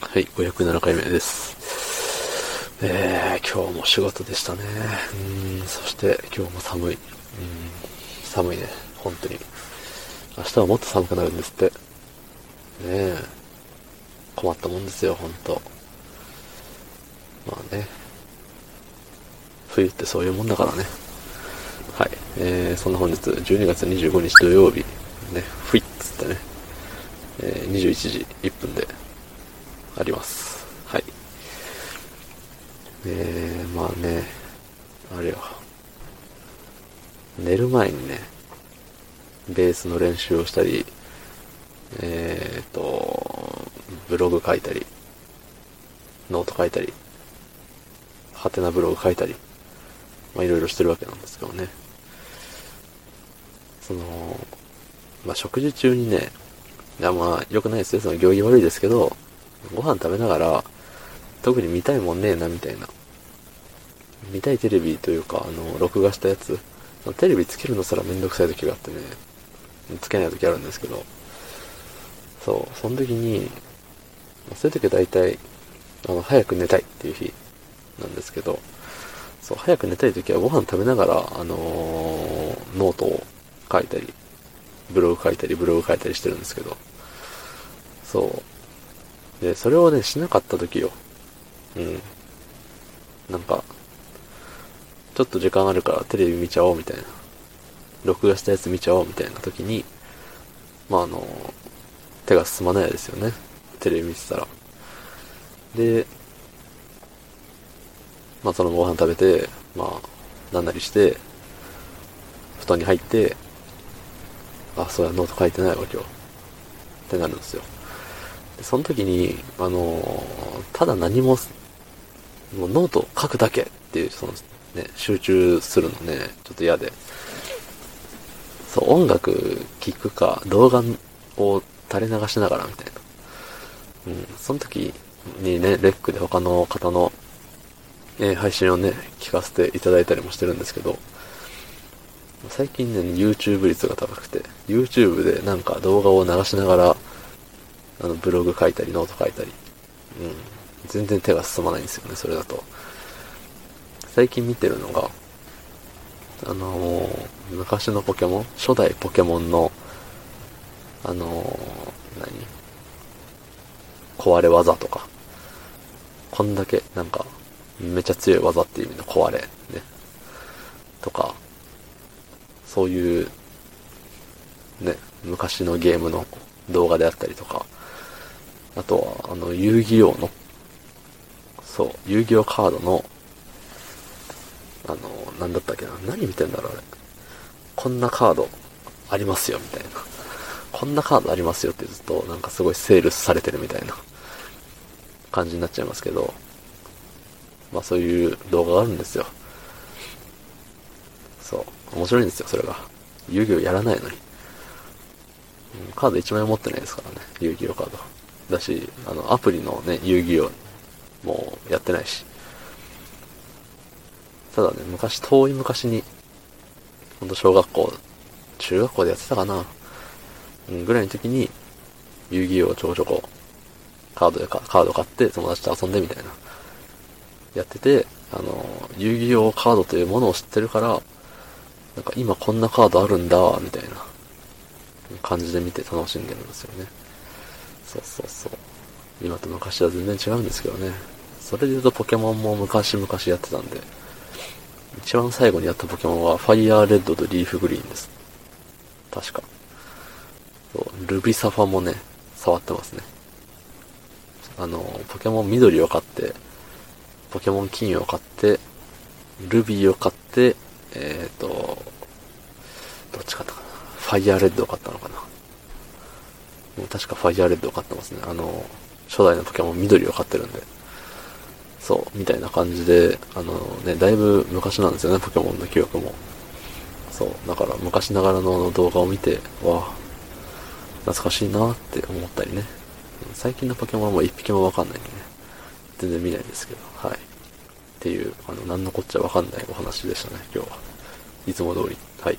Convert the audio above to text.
はい、507回目です。えー、今日も仕事でしたね。うん、そして今日も寒い。うん、寒いね、本当に。明日はもっと寒くなるんですって。ねえ、困ったもんですよ、本当まあね、冬ってそういうもんだからね。はい、えー、そんな本日、12月25日土曜日、ね、ふいっつってね、えー、21時1分であります。はい。えー、まあね、あれよ。寝る前にね、ベースの練習をしたり、えーと、ブログ書いたり、ノート書いたり、はてなブログ書いたり、まあいろいろしてるわけなんですけどね。その、まあ食事中にね、いやまあ良くないですよ、その行儀悪いですけど、ご飯食べながら、特に見たいもんねえな、みたいな。見たいテレビというか、あの、録画したやつ。テレビつけるのすらめんどくさい時があってね、つけない時あるんですけど、そう、その時に、そういう時は大体、あの、早く寝たいっていう日なんですけど、そう、早く寝たい時はご飯食べながら、あのー、ノートを書いたり、ブログ書いたり、ブログ書いたりしてるんですけど、そう、で、それをね、しなかった時よ。うん。なんか、ちょっと時間あるからテレビ見ちゃおうみたいな。録画したやつ見ちゃおうみたいな時に、まああの、手が進まないですよね。テレビ見てたら。で、まあそのご飯食べて、まあ、なんなりして、布団に入って、あ、そうや、ノート書いてないわ、今日。ってなるんですよ。その時に、あのただ何も、もうノート書くだけっていう、そのね、集中するのね、ちょっと嫌で。そう、音楽聴くか、動画を垂れ流しながらみたいな。うん、その時にね、レックで他の方の、えー、配信をね、聞かせていただいたりもしてるんですけど、最近ね、YouTube 率が高くて、YouTube でなんか動画を流しながら、あの、ブログ書いたり、ノート書いたり。うん。全然手が進まないんですよね、それだと。最近見てるのが、あのー、昔のポケモン初代ポケモンの、あのー、何？壊れ技とか。こんだけ、なんか、めちゃ強い技っていう意味の壊れ、ね。とか、そういう、ね、昔のゲームの動画であったりとか、あとは、あの、遊戯王の、そう、遊戯王カードの、あの、なんだったっけな、何見てんだろう、あれ。こんなカードありますよ、みたいな。こんなカードありますよってずっと、なんかすごいセールスされてるみたいな感じになっちゃいますけど、まあそういう動画があるんですよ。そう。面白いんですよ、それが。遊戯王やらないのに。カード1枚持ってないですからね、遊戯王カード。だし、あの、アプリのね、遊戯王もやってないし。ただね、昔、遠い昔に、ほんと小学校、中学校でやってたかな、うん、ぐらいの時に、遊戯王ちょこちょこ、カードでカード買って友達と遊んでみたいな、やってて、あの、遊戯王カードというものを知ってるから、なんか今こんなカードあるんだ、みたいな感じで見て楽しんでるんですよね。そうそうそう。今と昔は全然違うんですけどね。それで言うとポケモンも昔々やってたんで、一番最後にやったポケモンはファイヤーレッドとリーフグリーンです。確か。そうルビサファもね、触ってますね。あの、ポケモン緑を買って、ポケモン金を買って、ルビーを買って、えっ、ー、と、どっち買ったかな。ファイヤーレッドを買ったのか。確かファイヤーレッドを買ってますね。あの、初代のポケモン緑を買ってるんで。そう、みたいな感じで、あのね、だいぶ昔なんですよね、ポケモンの記憶も。そう、だから昔ながらの動画を見て、わあ、懐かしいなって思ったりね。最近のポケモンはもう一匹もわかんないんでね。全然見ないんですけど、はい。っていう、あの、なんのこっちゃわかんないお話でしたね、今日は。いつも通り。はい。